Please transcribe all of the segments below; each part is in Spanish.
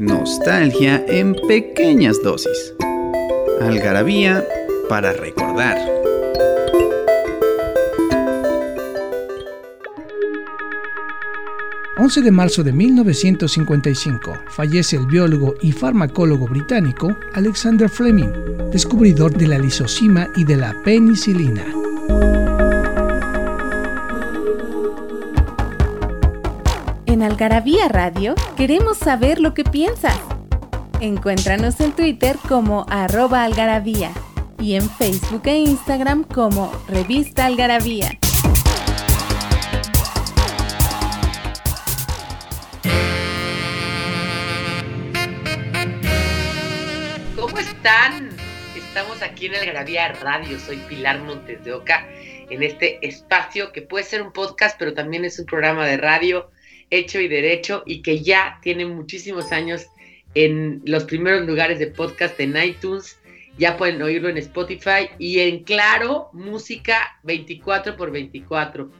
Nostalgia en pequeñas dosis. Algarabía para recordar. ...11 de marzo de 1955... ...fallece el biólogo y farmacólogo británico... ...Alexander Fleming... ...descubridor de la lisocima y de la penicilina... En Algarabía Radio queremos saber lo que piensas. Encuéntranos en Twitter como arroba algarabía y en Facebook e Instagram como revista algarabía. ¿Cómo están? Estamos aquí en Algarabía Radio. Soy Pilar Montes de Oca en este espacio que puede ser un podcast, pero también es un programa de radio hecho y derecho y que ya tiene muchísimos años en los primeros lugares de podcast en iTunes. Ya pueden oírlo en Spotify y en Claro, música 24 por 24.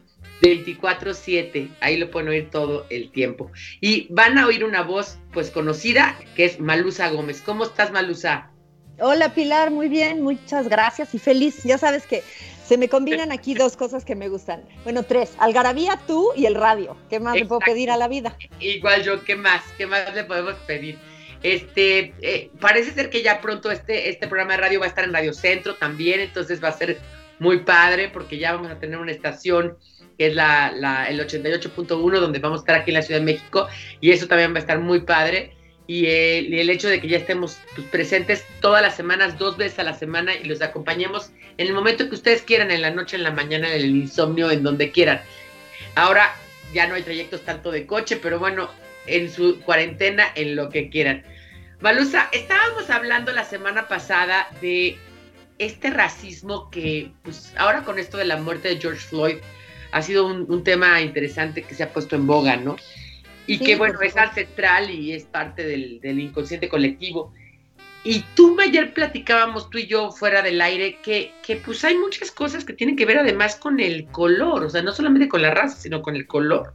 24/7, ahí lo pueden oír todo el tiempo. Y van a oír una voz pues conocida que es Malusa Gómez. ¿Cómo estás Malusa? Hola Pilar, muy bien, muchas gracias y feliz. Ya sabes que se me combinan aquí dos cosas que me gustan. Bueno, tres. Algarabía, tú y el radio. ¿Qué más le puedo pedir a la vida? Igual yo, ¿qué más? ¿Qué más le podemos pedir? Este, eh, parece ser que ya pronto este, este programa de radio va a estar en Radio Centro también, entonces va a ser muy padre porque ya vamos a tener una estación que es la, la el 88.1 donde vamos a estar aquí en la Ciudad de México y eso también va a estar muy padre y el, hecho de que ya estemos pues, presentes todas las semanas, dos veces a la semana y los acompañemos en el momento que ustedes quieran, en la noche, en la mañana, en el insomnio, en donde quieran. Ahora ya no hay trayectos tanto de coche, pero bueno, en su cuarentena, en lo que quieran. Malusa, estábamos hablando la semana pasada de este racismo que, pues ahora con esto de la muerte de George Floyd, ha sido un, un tema interesante que se ha puesto en boga, ¿no? y que bueno, es ancestral y es parte del, inconsciente colectivo. Y tú ayer platicábamos tú y yo fuera del aire que, que pues hay muchas cosas que tienen que ver además con el color, o sea, no solamente con la raza, sino con el color.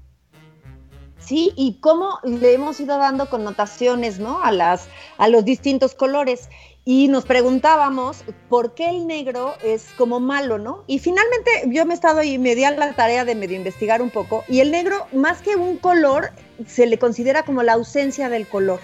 Sí, y cómo le hemos ido dando connotaciones, ¿no? A las, a los distintos colores y nos preguntábamos por qué el negro es como malo, ¿no? Y finalmente yo me he estado y me di a la tarea de medio investigar un poco y el negro, más que un color, se le considera como la ausencia del color.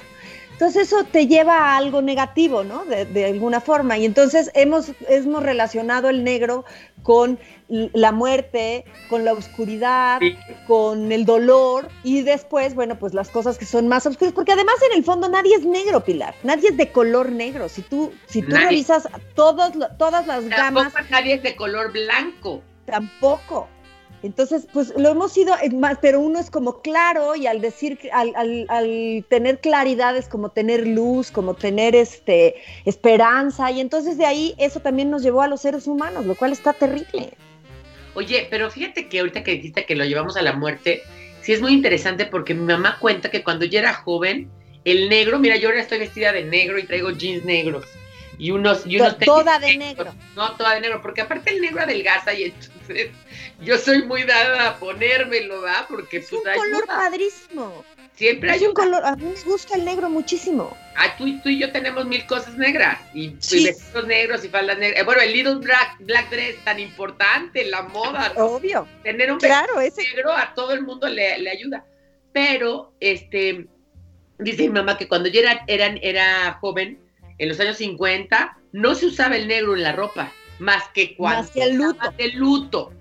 Entonces eso te lleva a algo negativo, ¿no? De, alguna forma. Y entonces hemos, hemos relacionado el negro con la muerte, con la oscuridad, con el dolor y después, bueno, pues las cosas que son más oscuras, porque además en el fondo nadie es negro, Pilar, nadie es de color negro. Si tú, si tú revisas todos, todas las Tampoco gamas... Nadie es de color blanco. Tampoco. Entonces, pues lo hemos ido, más, pero uno es como claro y al decir, al, al, al, tener claridad es como tener luz, como tener este esperanza y entonces de ahí eso también nos llevó a los seres humanos, lo cual está terrible. Oye, pero fíjate que ahorita que dijiste que lo llevamos a la muerte, sí es muy interesante porque mi mamá cuenta que cuando yo era joven, el negro, mira, yo ahora estoy vestida de negro y traigo jeans negros y unos y unos toda de negro. No, toda de negro, porque aparte el negro adelgaza y entonces yo soy muy dada a ponérmelo, ¿verdad? Porque es pues, un color padrísimo. Siempre hay un color, a mí me gusta el negro muchísimo. Ah, tú, tú y yo tenemos mil cosas negras y, vestidos negros y faldas negras. Eh, bueno, el little black, black dress tan importante, la moda. Obvio. Tener un claro, ese... negro a todo el mundo le, le, ayuda. Pero, este, dice mi mamá que cuando yo era, era, era joven, en los años 50, no se usaba el negro en la ropa, más que cuando más que el luto. el luto.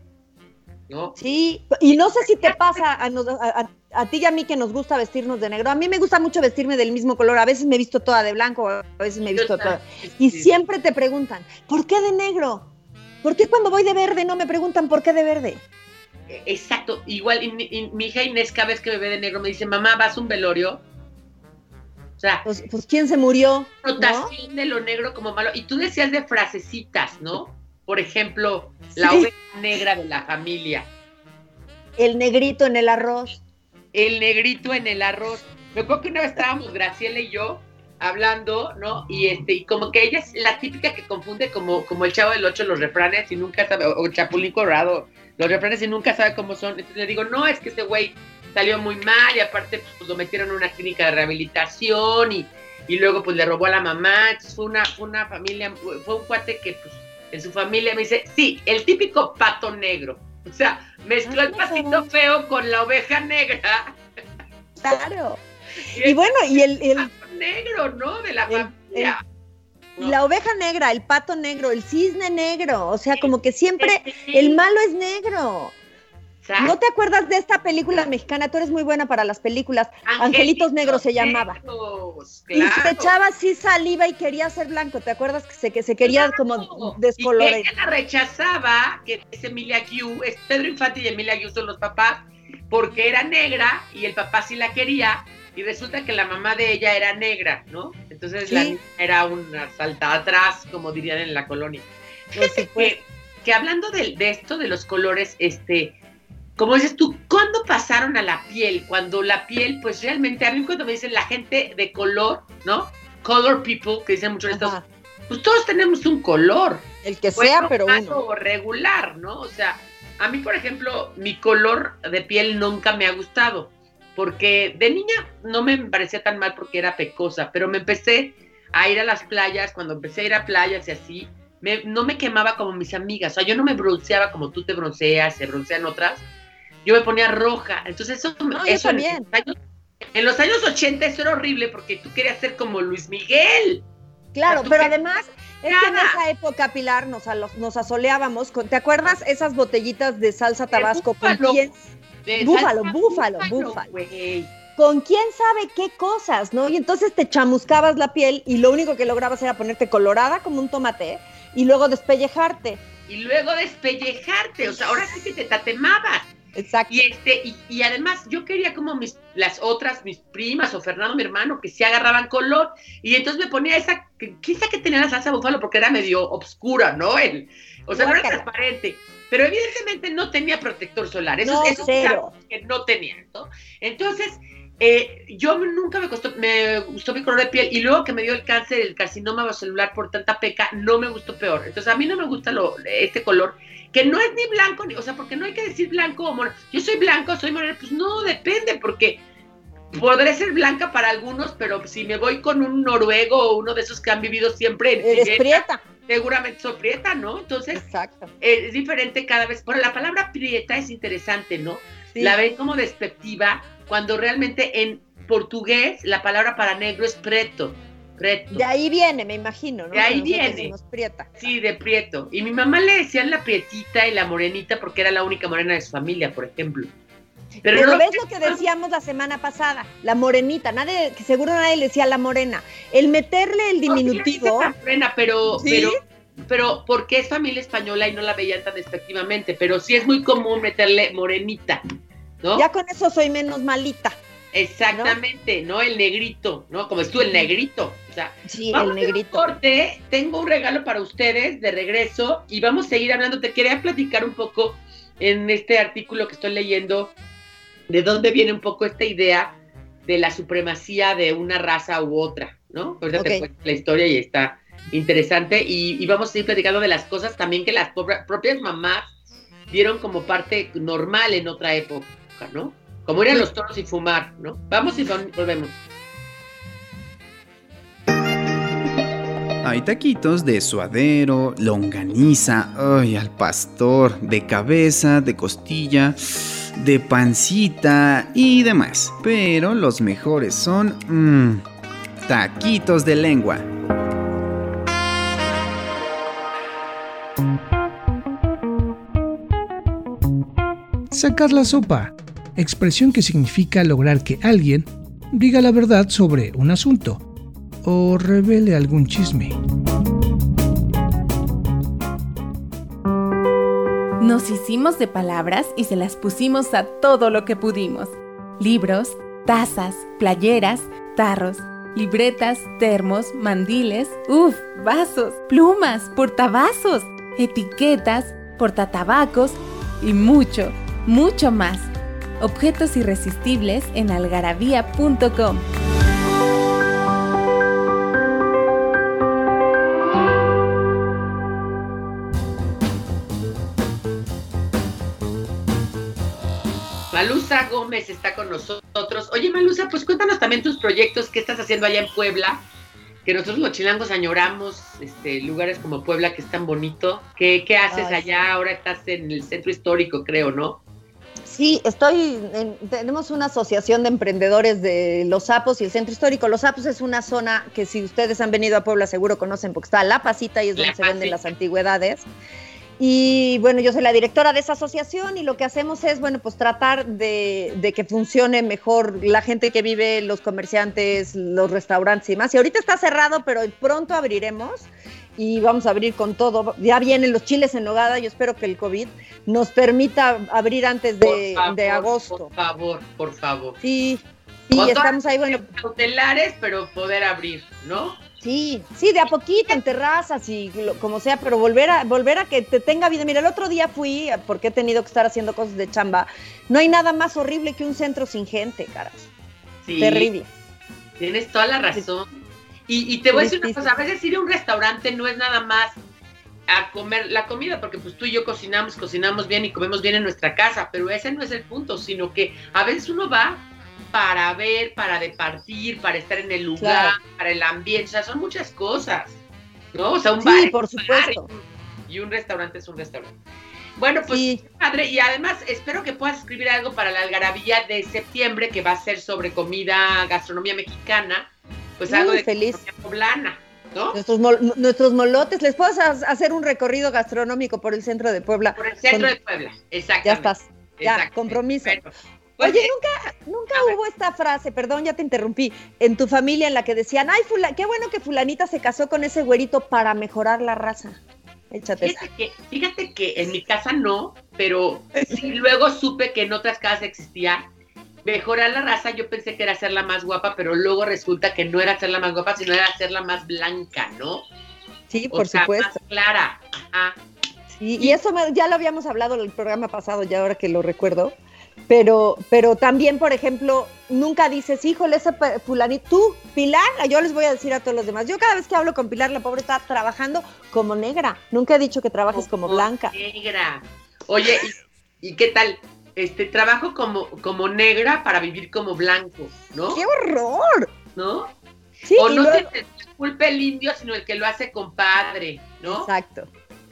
¿no? Sí, y no sé si te pasa a, a, ti y a mí que nos gusta vestirnos de negro. A mí me gusta mucho vestirme del mismo color. A veces me he visto toda de blanco, a veces me he visto toda. Y siempre te preguntan, ¿por qué de negro? ¿Por qué cuando voy de verde no me preguntan por qué de verde? Exacto, igual mi hija Inés cada vez que me ve de negro me dice, mamá, ¿vas a un velorio? Sea, pues, pues quién se murió. Notación de lo negro como malo. Y tú decías de frasecitas, ¿no? Por ejemplo, la oveja negra de la familia. El negrito en el arroz. El negrito en el arroz. Me acuerdo que una vez estábamos Graciela y yo hablando, ¿no? Y este, y como que ella es la típica que confunde como, como el chavo del ocho los refranes y nunca sabe, o Chapulín Colorado, los refranes y nunca sabe cómo son. Entonces le digo, no, es que ese güey salió muy mal y aparte pues, lo metieron en una clínica de rehabilitación y, y luego pues le robó a la mamá. Entonces fue una, una familia, fue un cuate que pues en su familia me dice, sí, el típico pato negro. O sea, mezcló el patito feo con la oveja negra. Claro. Y, bueno, y el, el negro, ¿no? De la familia. La oveja negra, el pato negro, el cisne negro, o sea, como que siempre el malo es negro. ¿No te acuerdas de esta película mexicana? Tú eres muy buena para las películas. Angelitos, Negros se llamaba. Y se echaba así saliva y quería ser blanco. ¿Te acuerdas que se, que se quería como descolorar? ella la rechazaba, que es Emilia Q, es Pedro Infante y Emilia Q son los papás, porque era negra y el papá sí la quería y resulta que la mamá de ella era negra, ¿no? Entonces la niña era una salta atrás, como dirían en la colonia. que, que, hablando de, esto de los colores, este, como dices tú, ¿cuándo pasaron a la piel? Cuando la piel, pues realmente, a mí cuando me dicen la gente de color, ¿no? Color people, que dicen mucho estos, pues todos tenemos un color. El que sea, pero uno. regular, ¿no? O sea, a mí, por ejemplo, mi color de piel nunca me ha gustado porque de niña no me parecía tan mal porque era pecosa, pero me empecé a ir a las playas, cuando empecé a ir a playas y así, no me quemaba como mis amigas, o sea, yo no me bronceaba como tú te bronceas, se broncean otras, yo me ponía roja, entonces eso, eso en, los años, en los años 80 eso era horrible porque tú querías ser como Luis Miguel. Claro, pero además es que en esa época, Pilar, nos, nos asoleábamos con, ¿te acuerdas esas botellitas de salsa tabasco con búfalo, búfalo, búfalo. Con quién sabe qué cosas, ¿no? Y entonces te chamuscabas la piel y lo único que lograbas era ponerte colorada como un tomate y luego despellejarte. Y luego despellejarte, o sea, ahora sí que te tatemabas. Exacto. Y, este, y, además yo quería como mis, las otras, mis primas o Fernando, mi hermano, que se agarraban color. Y entonces me ponía esa, quizá que tenía la salsa búfalo porque era medio obscura, ¿no? El, o sea, no era transparente pero evidentemente no tenía protector solar. Eso, no, eso que no tenía, ¿no? Entonces, eh, yo nunca me, costó, me gustó mi color de piel y luego que me dio el cáncer, el carcinoma celular por tanta peca, no me gustó peor. Entonces, a mí no me gusta lo, este color, que no es ni blanco, ni, o sea, porque no hay que decir blanco o moreno. Yo soy blanco, soy moreno, pues no, depende, porque podré ser blanca para algunos, pero si me voy con un noruego o uno de esos que han vivido siempre en Eres prieta seguramente soy prieta, ¿no? Entonces, Exacto. es diferente cada vez. Bueno, la palabra prieta es interesante, ¿no? La ven como despectiva, cuando realmente en portugués la palabra para negro es preto. preto. De ahí viene, me imagino, ¿no? De ahí viene. Prieta. Sí, de prieto. Y mi mamá le decían la prietita y la morenita porque era la única morena de su familia, por ejemplo. Pero, no ves lo que decíamos la semana pasada, la morenita, nadie, seguro nadie le decía la morena. El meterle el diminutivo. morena, pero, pero, pero porque es familia española y no la veían tan despectivamente, pero sí es muy común meterle morenita, ¿no? Ya con eso soy menos malita. Exactamente, ¿no? El negrito, ¿no? Como es tú, el negrito. O sea, sí, el negrito. corte, tengo un regalo para ustedes de regreso y vamos a seguir hablando. Te quería platicar un poco en este artículo que estoy leyendo de dónde viene un poco esta idea de la supremacía de una raza u otra, ¿no? Ahorita te cuento la historia y está interesante y, vamos a ir platicando de las cosas también que las propias mamás vieron como parte normal en otra época, ¿no? Como eran los toros y fumar, ¿no? Vamos y volvemos. Hay taquitos de suadero, longaniza, ay, al pastor, de cabeza, de costilla de pancita y demás. Pero los mejores son mmm, taquitos de lengua. Sacar la sopa, expresión que significa lograr que alguien diga la verdad sobre un asunto o revele algún chisme. Nos hicimos de palabras y se las pusimos a todo lo que pudimos. Libros, tazas, playeras, tarros, libretas, termos, mandiles, uff, vasos, plumas, portavasos, etiquetas, portatabacos y mucho, mucho más. Objetos irresistibles en algarabía.com. Malusa Gómez está con nosotros. Oye, Malusa, pues cuéntanos también tus proyectos, qué estás haciendo allá en Puebla, que nosotros los chilangos añoramos este, lugares como Puebla, que es tan bonito. ¿Qué, qué haces allá? Ahora estás en el centro histórico, creo, ¿no? Sí, estoy, tenemos una asociación de emprendedores de Los Sapos y el Centro Histórico. Los Sapos es una zona que si ustedes han venido a Puebla seguro conocen porque está La Pasita y es donde se venden las antigüedades. Y bueno, yo soy la directora de esa asociación y lo que hacemos es, bueno, pues tratar de, que funcione mejor la gente que vive, los comerciantes, los restaurantes y más. Y ahorita está cerrado, pero pronto abriremos y vamos a abrir con todo. Ya vienen los chiles en nogada, yo espero que el COVID nos permita abrir antes de, agosto. Por favor, por favor. Sí, sí, estamos ahí, bueno. Cautelares, pero poder abrir, ¿no? Sí, sí, de a poquito, en terrazas y como sea, pero volver a, volver a que te tenga vida. Mira, el otro día fui, porque he tenido que estar haciendo cosas de chamba. No hay nada más horrible que un centro sin gente, caras. Sí. Terrible. Tienes toda la razón. Y, te voy a decir una cosa, a veces ir a un restaurante no es nada más a comer la comida, porque pues tú y yo cocinamos, cocinamos bien y comemos bien en nuestra casa, pero ese no es el punto, sino que a veces uno va para ver, para departir, para estar en el lugar, para el ambiente, o sea, son muchas cosas, ¿no? O sea, un bar, por supuesto. y un restaurante es un restaurante. Bueno, pues padre, y además espero que puedas escribir algo para la algarabía de septiembre que va a ser sobre comida, gastronomía mexicana, pues algo de feliz. poblana. ¿No? Nuestros, nuestros molotes, les puedo hacer un recorrido gastronómico por el centro de Puebla. Por el centro de Puebla, exacto. Ya estás, ya, compromiso. Oye, nunca, nunca hubo esta frase, perdón, ya te interrumpí, en tu familia en la que decían, ay, qué bueno que fulanita se casó con ese güerito para mejorar la raza. Échate fíjate que, fíjate que en mi casa no, pero sí luego supe que en otras casas existía. Mejorar la raza, yo pensé que era hacerla más guapa, pero luego resulta que no era hacerla más guapa, sino era hacerla más blanca, ¿no? Sí, por supuesto. Más clara. Ajá. Sí, y eso ya lo habíamos hablado en el programa pasado, ya ahora que lo recuerdo pero, pero también, por ejemplo, nunca dices, híjole, ese fulanito, tú, Pilar, yo les voy a decir a todos los demás, yo cada vez que hablo con Pilar, la pobre está trabajando como negra, nunca he dicho que trabajes como, blanca. Negra. Oye, ¿y, qué tal? Este, trabajo como, como negra para vivir como blanco, ¿no? ¡Qué horror! ¿No? Sí, o no luego... se culpe el indio, sino el que lo hace compadre, ¿no? Exacto.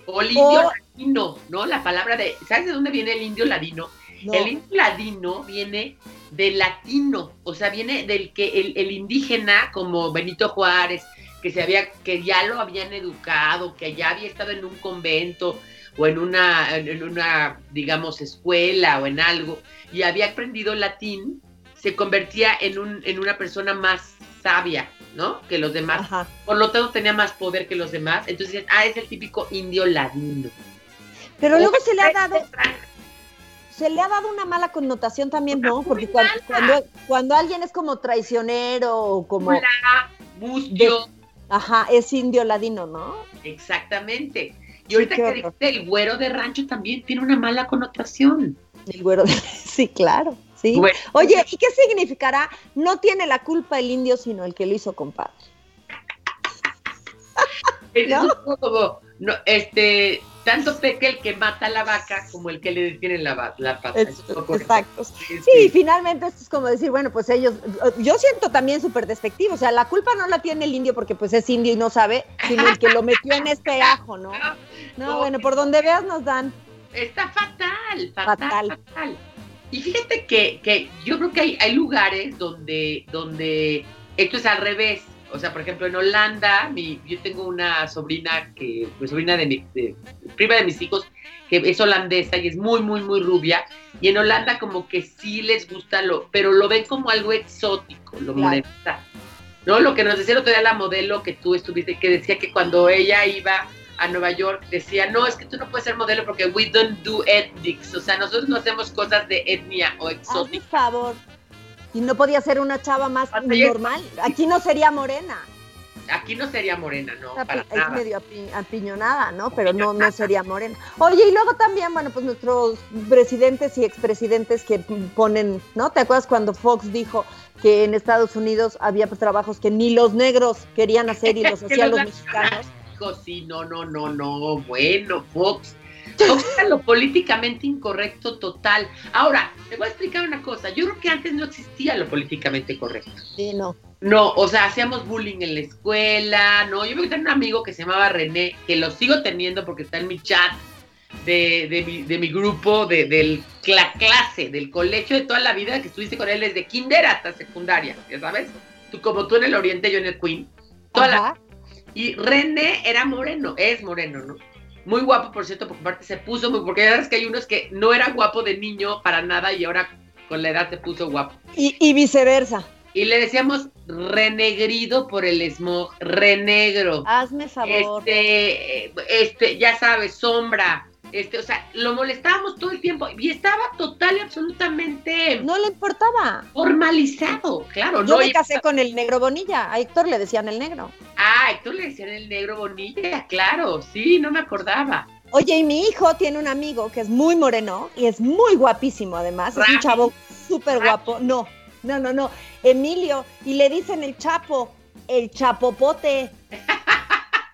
O el indio ladino, ¿no? La palabra de, ¿sabes de dónde viene el indio ladino? El indio ladino viene del latino, o sea, viene del que el, indígena, como Benito Juárez, que se había, que ya lo habían educado, que ya había estado en un convento o en una, en una, digamos, escuela o en algo, y había aprendido latín, se convertía en, un, en una persona más sabia, ¿no? Que los demás. Por lo tanto, tenía más poder que los demás. Entonces, ah, es el típico indio ladino. Pero luego se le ha dado se le ha dado una mala connotación también, ¿no? Porque cuando, cuando, alguien es como traicionero o como... Mustio. ajá, es indio ladino, ¿no? Exactamente. Y ahorita que dijiste el güero de rancho también tiene una mala connotación. El güero de... Sí, claro. Sí. Oye, ¿y qué significará? No tiene la culpa el indio, sino el que lo hizo compadre. ¿No? Es como, no, este, tanto peca el que mata a la vaca como el que le detiene la, la pata. exacto. Sí, finalmente esto es como decir, bueno, pues ellos, yo siento también súper despectivo, o sea, la culpa no la tiene el indio porque pues es indio y no sabe, sino el que lo metió en este ajo, ¿no? No, bueno, por donde veas nos dan. Está fatal, fatal, fatal. Y fíjate que, que yo creo que hay, hay lugares donde, donde esto es al revés o sea, por ejemplo, en Holanda, mi, yo tengo una sobrina que, pues sobrina de mi, prima de mis hijos, que es holandesa y es muy, muy, muy rubia. Y en Holanda como que sí les gusta lo, pero lo ven como algo exótico, lo claro. ¿No? Lo que nos decía el otro día la modelo que tú estuviste, que decía que cuando ella iba a Nueva York, decía, no, es que tú no puedes ser modelo porque we don't do ethnics. O sea, nosotros no hacemos cosas de etnia o exótica. Por favor. Y no podía ser una chava más normal. Aquí no sería morena. Aquí no sería morena, no. Para es medio apiñonada, ¿no? Pero no, no sería morena. Oye, y luego también, bueno, pues nuestros presidentes y expresidentes que ponen, ¿no? ¿Te acuerdas cuando Fox dijo que en Estados Unidos había pues, trabajos que ni los negros querían hacer y los hacían los mexicanos? Sí, no, no, no, no. Bueno, Fox lo políticamente incorrecto total. Ahora, te voy a explicar una cosa. Yo creo que antes no existía lo políticamente correcto. Sí, no. No, o sea, hacíamos bullying en la escuela, ¿no? Yo me tenía un amigo que se llamaba René, que lo sigo teniendo porque está en mi chat de, de, mi, de mi, grupo, de, la clase, del colegio de toda la vida, que estuviste con él desde kinder hasta secundaria, ya sabes. Tú, como tú en el Oriente, yo en el Queen. Toda y René era moreno, es moreno, ¿no? Muy guapo, por cierto, porque aparte se puso muy, porque sabes que hay unos que no era guapo de niño para nada y ahora con la edad se puso guapo. Y, viceversa. Y le decíamos renegrido por el smog, renegro. Hazme favor. Este, este, ya sabes, sombra. Este, o sea, lo molestábamos todo el tiempo y estaba total y absolutamente. No le importaba. Formalizado, claro. Yo me casé con el negro Bonilla. A Héctor le decían el negro. Ah, Héctor le decían el negro Bonilla, claro. Sí, no me acordaba. Oye, y mi hijo tiene un amigo que es muy moreno y es muy guapísimo además. Es un chavo súper guapo. No, no, no, no. Emilio. Y le dicen el chapo, el chapopote.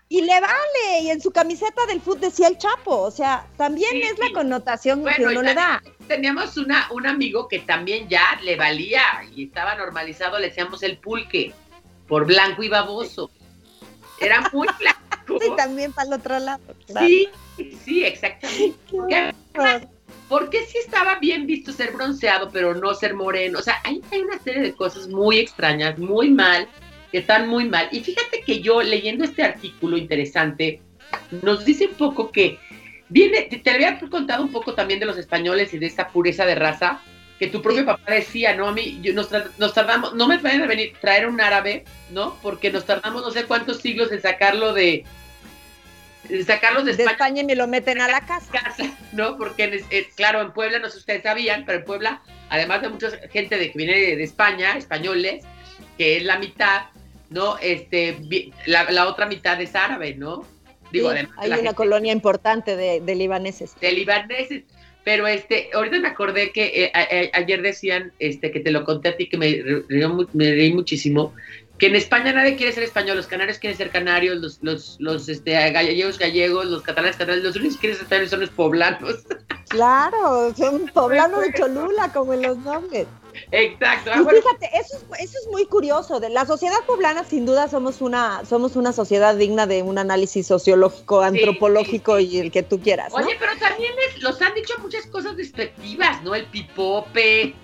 Y le vale, y en su camiseta del fútbol decía el Chapo, o sea, también es la connotación que uno le da. Teníamos una, un amigo que también ya le valía y estaba normalizado, le decíamos el pulque, por blanco y baboso. Era muy blanco. sí, también para el otro lado. Sí, sí, exactamente. Porque sí estaba bien visto ser bronceado, pero no ser moreno. O sea, hay, hay una serie de cosas muy extrañas, muy mal que están muy mal. Y fíjate que yo leyendo este artículo interesante, nos dice un poco que viene, te, había contado un poco también de los españoles y de esta pureza de raza, que tu propio papá decía, ¿no? A mí yo, nos, tardamos, no me pueden venir traer un árabe, ¿no? Porque nos tardamos no sé cuántos siglos en sacarlo de, sacarlos de, España, y me lo meten a la casa. ¿no? Porque, claro, en Puebla, no sé si ustedes sabían, pero en Puebla, además de mucha gente de que viene de España, españoles, que es la mitad, ¿no? Este, la, otra mitad es árabe, ¿no? Digo, hay una colonia importante de, libaneses. De libaneses. Pero este, ahorita me acordé que eh, ayer decían, este, que te lo conté a ti, que me, me reí muchísimo, que en España nadie quiere ser español, los canarios quieren ser canarios, los, los, los este, gallegos gallegos, los catalanes catalanes, los únicos que quieren ser españoles son los poblanos. Claro, son poblanos de Cholula, como en los nombres. Exacto. Y fíjate, eso es, eso es muy curioso. De la sociedad poblana, sin duda, somos una, somos una sociedad digna de un análisis sociológico, antropológico y el que tú quieras. Oye, pero también los han dicho muchas cosas despectivas, ¿no? El pipope.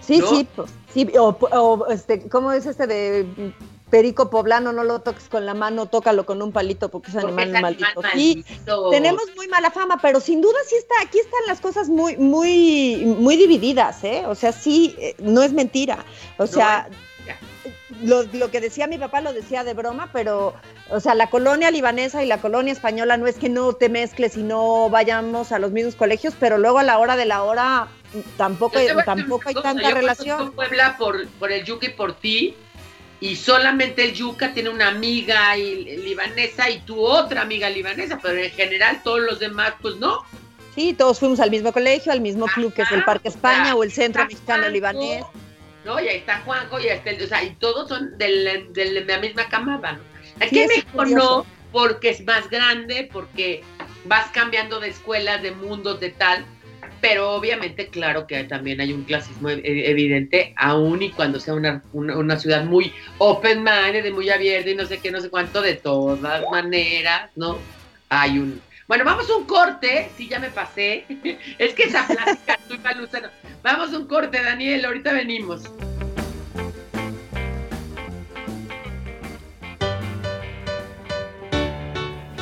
Sí, sí, pues, sí. O, este, ¿cómo es este de perico poblano, no lo toques con la mano, tócalo con un palito porque es animal maldito. Sí, tenemos muy mala fama, pero sin duda sí está, aquí están las cosas muy, muy, muy divididas, ¿eh? O sea, sí, eh, no es mentira. O sea, lo, lo, que decía mi papá lo decía de broma, pero, o sea, la colonia libanesa y la colonia española no es que no te mezcles y no vayamos a los mismos colegios, pero luego a la hora de la hora tampoco, hay, tampoco hay tanta relación. Puebla por, por el yuki por ti y solamente el Yuca tiene una amiga libanesa y tu otra amiga libanesa, pero en general todos los demás, pues no. Sí, todos fuimos al mismo colegio, al mismo club que es el Parque España o, el Centro Mexicano Libanés. No, y ahí está Juanjo, y ahí está, o sea, y todos son de la misma camada, ¿no? Aquí en México no, porque es más grande, porque vas cambiando de escuelas, de mundos, de tal, pero obviamente, claro que también hay un clasismo e-, e-, evidente, aún y cuando sea una, una, ciudad muy open-minded, muy abierta y no sé qué, no sé cuánto, de todas maneras, ¿no? Hay un... Bueno, vamos a un corte, sí, ya me pasé. es que esa plática, estoy Lucero. Vamos a un corte, Daniel, ahorita venimos.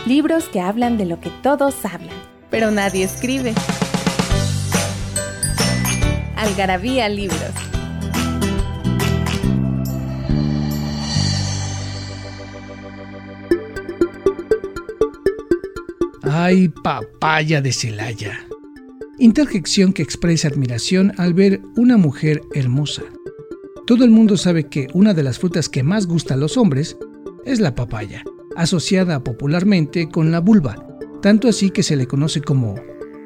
Libros que hablan de lo que todos hablan, pero nadie escribe. Algarabía Libros. Ay, papaya de Celaya. Interjección que expresa admiración al ver una mujer hermosa. Todo el mundo sabe que una de las frutas que más gusta a los hombres es la papaya, asociada popularmente con la vulva, tanto así que se le conoce como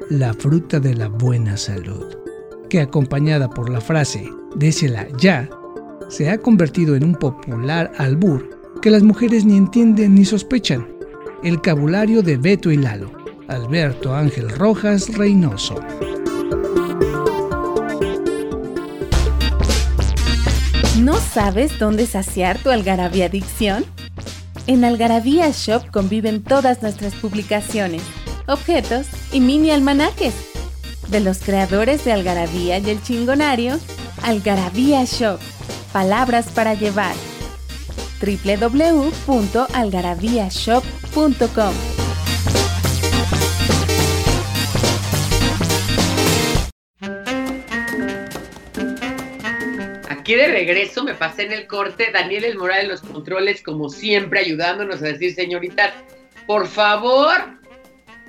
la fruta de la buena salud, que acompañada por la frase désela ya, se ha convertido en un popular albur que las mujeres ni entienden ni sospechan. El cabulario de Beto y Lalo, Alberto Ángel Rojas Reynoso. ¿No sabes dónde saciar tu algarabía adicción? En Algarabía Shop conviven todas nuestras publicaciones, objetos y mini almanaques. De los creadores de Algarabía y el Chingonario, Algarabía Shop, palabras para llevar. www.algarabíashop.com Aquí de regreso me pasé en el corte, Daniel El Moral en los controles, como siempre, ayudándonos a decir, señoritas, por favor,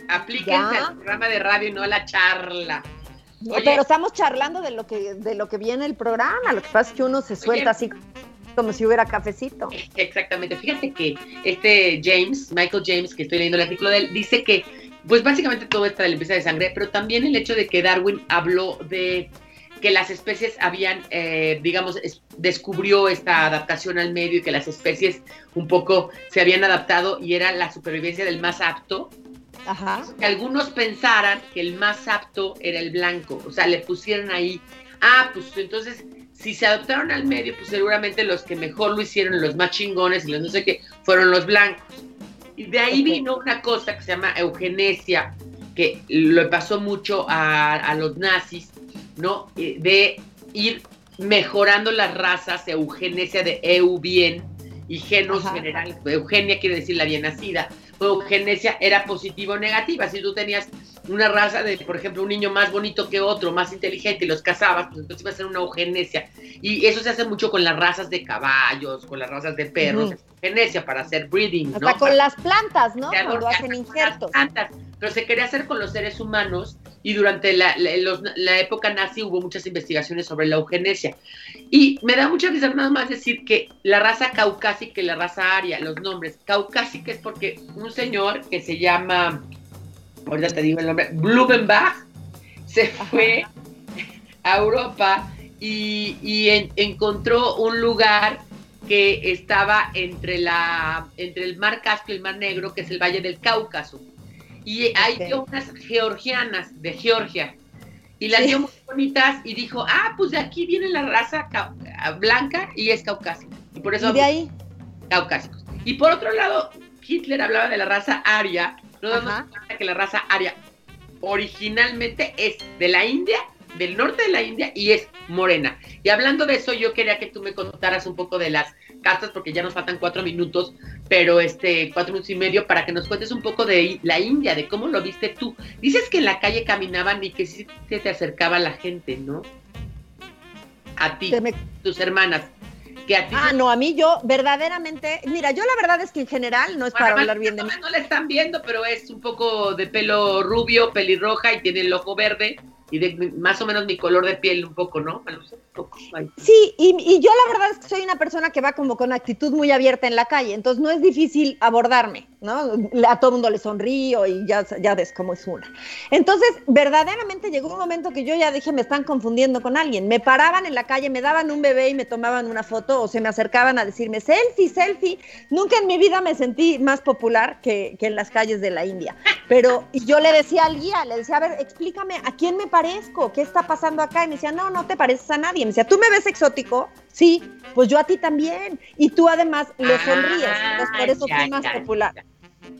aplíquense Ya. al programa de radio y no a la charla. Oye. pero estamos charlando de lo que de lo que viene el programa. Lo que pasa es que uno se suelta así como si hubiera cafecito. Exactamente. Fíjate que este James, Michael James, que estoy leyendo el artículo de él, dice que, pues básicamente todo está de la limpieza de sangre, pero también el hecho de que Darwin habló de que las especies habían, eh, digamos, es- descubrió esta adaptación al medio y que las especies un poco se habían adaptado y era la supervivencia del más apto, Ajá. que algunos pensaran que el más apto era el blanco, o sea, le pusieron ahí, ah, pues entonces, si se adaptaron al medio, pues seguramente los que mejor lo hicieron, los más chingones y los no sé qué, fueron los blancos. Y de ahí vino una cosa que se llama eugenesia, que lo pasó mucho a, a los nazis, ¿no? Eh, De ir mejorando las razas, eugenesia de eu bien y genos Ajá. general. Eugenia quiere decir la bien nacida. Eugenesia era positiva o negativa. Si tú tenías una raza de, por ejemplo, un niño más bonito que otro, más inteligente y los casabas, pues entonces iba a ser una eugenesia. Y eso se hace mucho con las razas de caballos, con las razas de perros, eugenesia para hacer breeding, ¿no? Hasta con las plantas, ¿no? Cuando hacen injertos. plantas, pero se quería hacer con los seres humanos y durante la, la- los- la época nazi hubo muchas investigaciones sobre la eugenesia. Y me da mucha risa nada más decir que la raza caucásica y la raza aria, los nombres, caucásica es porque un señor que se llama, ahorita te digo el nombre, Blumenbach, se fue a Europa y, y en- encontró un lugar que estaba entre, la, entre el mar Caspio y el mar Negro, que es el Valle del Cáucaso. Y ahí Ok. vio unas georgianas de Georgia. Y las Sí. vio muy bonitas y dijo, ah, pues de aquí viene la raza cau- blanca y es caucásica. Y por eso Y de ahí, caucásicos. Y por otro lado, Hitler hablaba de la raza aria, no damos cuenta que la raza aria originalmente es de la India, del norte de la India y es morena. Y hablando de eso, yo quería que tú me contaras un poco de las castas, porque ya nos faltan cuatro minutos, pero este, cuatro minutos y medio, para que nos cuentes un poco de la India, de cómo lo viste tú. Dices que en la calle caminaban y que sí se te acercaba la gente, ¿no? A ti, me- tus hermanas. Que a ti ah, se- no, a mí yo verdaderamente, mira, yo la verdad es que en general no es para Bueno, hablar bien de mí. No la están viendo, pero es un poco de pelo rubio, pelirroja y tiene el ojo verde y de más o menos mi color de piel un poco, ¿no? Sí, y, yo la verdad es que soy una persona que va como con actitud muy abierta en la calle, entonces no es difícil abordarme, ¿no? A todo mundo le sonrío y ya, ya ves cómo es una. Entonces, verdaderamente llegó un momento que yo ya dije, me están confundiendo con alguien. Me paraban en la calle, me daban un bebé y me tomaban una foto o se me acercaban a decirme, selfie, selfie. Nunca en mi vida me sentí más popular que, que en las calles de la India. Pero yo le decía al guía, le decía, a ver, explícame, ¿a quién me parezco? ¿Qué está pasando acá? Y me decía, no, no te pareces a nadie. Me decía, ¿tú me ves exótico? Sí, pues yo a ti también. Y tú además le sonríes. Entonces, por eso Ah, ya, fui más ya, popular.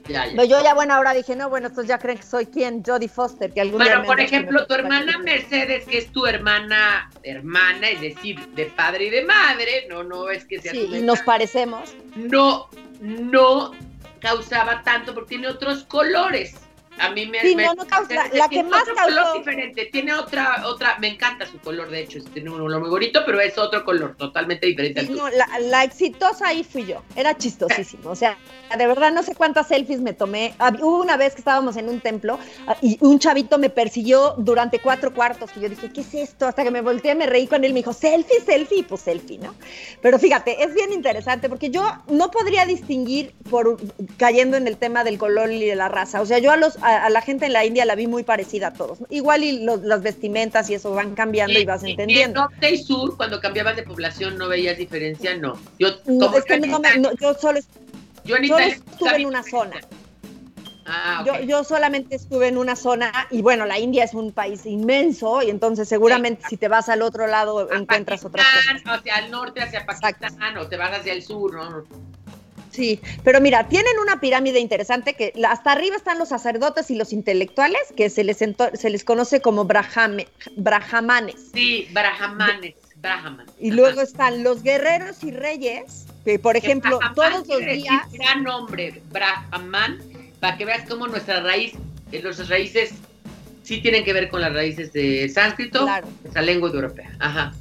ya, ya. Pero yo ya, bueno, ahora dije, no, bueno, estos ya creen que soy quién, Jodie Foster, que algún día Bueno, por ejemplo, tu hermana. Mercedes, que es tu hermana, hermana, es decir, de padre y de madre, no, no es que sea Sí, tu y nos parecemos. no, no causaba tanto porque tiene otros colores. A mí me, Sí, me- no, no causa- me- la que más otro color causó- diferente. Tiene otra, otra, me encanta su color, de hecho, es- tiene un color muy bonito, pero es otro color, totalmente diferente al Sí, tuyo. no, la, la exitosa ahí fui yo. Era chistosísimo. O sea, de verdad no sé cuántas selfies me tomé. Hab- Hubo una vez que estábamos en un templo ah, y un chavito me persiguió durante cuatro cuartos. Y yo dije, ¿qué es esto? Hasta que me volteé, me reí con él. Me dijo, selfie, selfie. Y pues selfie, ¿no? Pero fíjate, es bien interesante porque yo no podría distinguir por cayendo en el tema del color y de la raza. O sea, yo a, los, a, a la gente en la India la vi muy parecida a todos. Igual y los- las vestimentas y eso van cambiando y, vas y- entendiendo. en norte y sur, cuando cambiabas de población, ¿no veías diferencia? No. Yo, No, es que yo en no me- Italia- no, yo solo yo en solo estuve en una zona. Ah, Yo, yo solamente estuve en una zona y bueno, la India es un país inmenso y entonces seguramente si te vas al otro lado A encuentras otras Pakistán, cosas. Hacia el norte, hacia Pakistán, o te vas hacia el sur, ¿no? Sí, pero mira, tienen una pirámide interesante que hasta arriba están los sacerdotes y los intelectuales que se les, se les conoce como brahame- brahmanes. Sí, Brahmanes, Brahman. Y luego están los guerreros y reyes, que por ejemplo todos los días... Gran nombre, Brahman, para que veas cómo nuestra raíz, eh, nuestras raíces sí tienen que ver con las raíces de sánscrito, Claro. esa lengua europea. Ajá.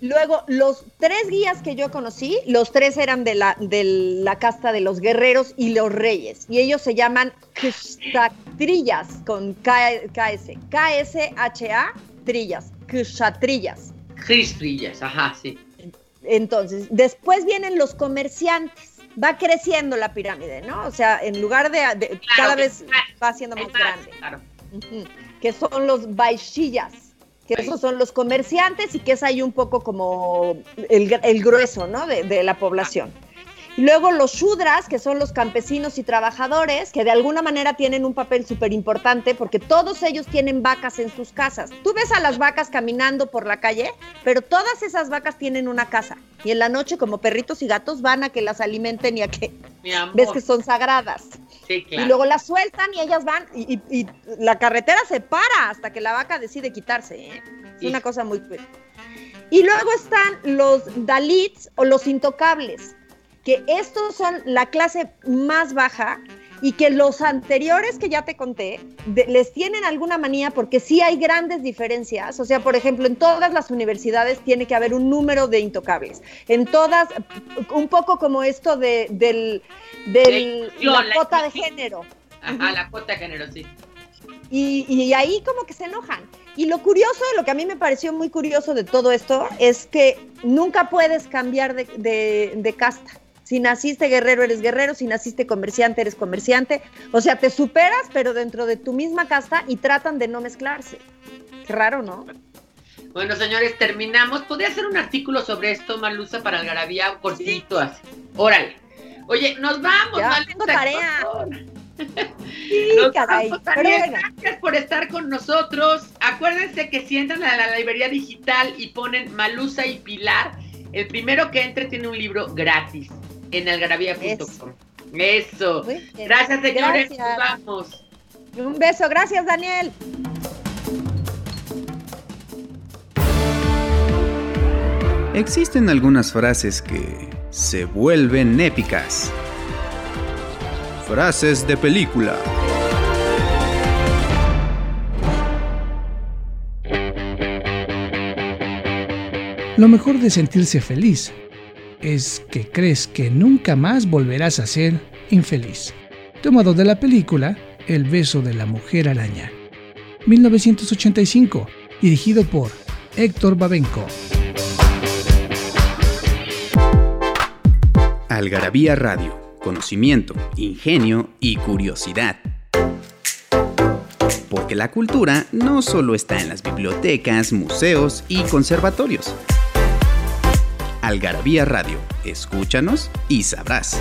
Luego, los tres guías que yo conocí, los tres eran de la, de la casta de los guerreros y los reyes. Y ellos se llaman Kshatriyas, con K- KS. K-S-H-A, trillas. Kshatriyas. Cristrillas, ajá, sí. Entonces, después vienen los comerciantes. Va creciendo la pirámide, ¿no? O sea, en lugar de, de- cada vez va siendo más más, grande. claro. Que son los baishillas, que esos son los comerciantes y que es ahí un poco como el, el grueso ¿no? de, de la población. Y luego los shudras, que son los campesinos y trabajadores, que de alguna manera tienen un papel súper importante porque todos ellos tienen vacas en sus casas. Tú ves a las vacas caminando por la calle, pero todas esas vacas tienen una casa. Y en la noche, como perritos y gatos, van a que las alimenten y a que Mi amor. ves que son sagradas. Sí, claro. Y luego las sueltan y ellas van y, y- y la carretera se para hasta que la vaca decide quitarse. ¿eh? Es Sí. una cosa muy... Y luego están los Dalits o los intocables, que estos son la clase más baja y que los anteriores que ya te conté de- les tienen alguna manía porque sí hay grandes diferencias. O sea, por ejemplo, en todas las universidades tiene que haber un número de intocables. En todas, un poco como esto de, del, la la cuota de género. Ajá, la cuota de género, sí. Y, y ahí como que se enojan. Y lo curioso, lo que a mí me pareció muy curioso de todo esto, es que nunca puedes cambiar de, de- de casta. Si naciste guerrero, eres guerrero. Si naciste comerciante, eres comerciante. O sea, te superas, pero dentro de tu misma casta y tratan de no mezclarse. Qué raro, ¿no? Bueno, señores, terminamos. ¿Podría hacer un artículo sobre esto, Malusa, para Algarabía? Cortito así. Órale. Oye, nos vamos, Ya, Malusa, tengo tarea. Sí, Nos caray. vamos, Gracias por estar con nosotros. Acuérdense que si entran a la librería digital y ponen Malusa y Pilar, el primero que entre tiene un libro gratis en algarabía.com. Eso. Gracias, señores. Gracias. Nos vamos. Un beso. Gracias, Daniel. Existen algunas frases que se vuelven épicas. Frases de película. Lo mejor de sentirse feliz es que crees que nunca más volverás a ser infeliz. Tomado de la película El beso de la mujer araña. 1985, dirigido por Héctor Babenco. Algarabía Radio. Conocimiento, ingenio y curiosidad. Porque la cultura no solo está en las bibliotecas, museos y conservatorios. Algarabía Radio. Escúchanos y sabrás.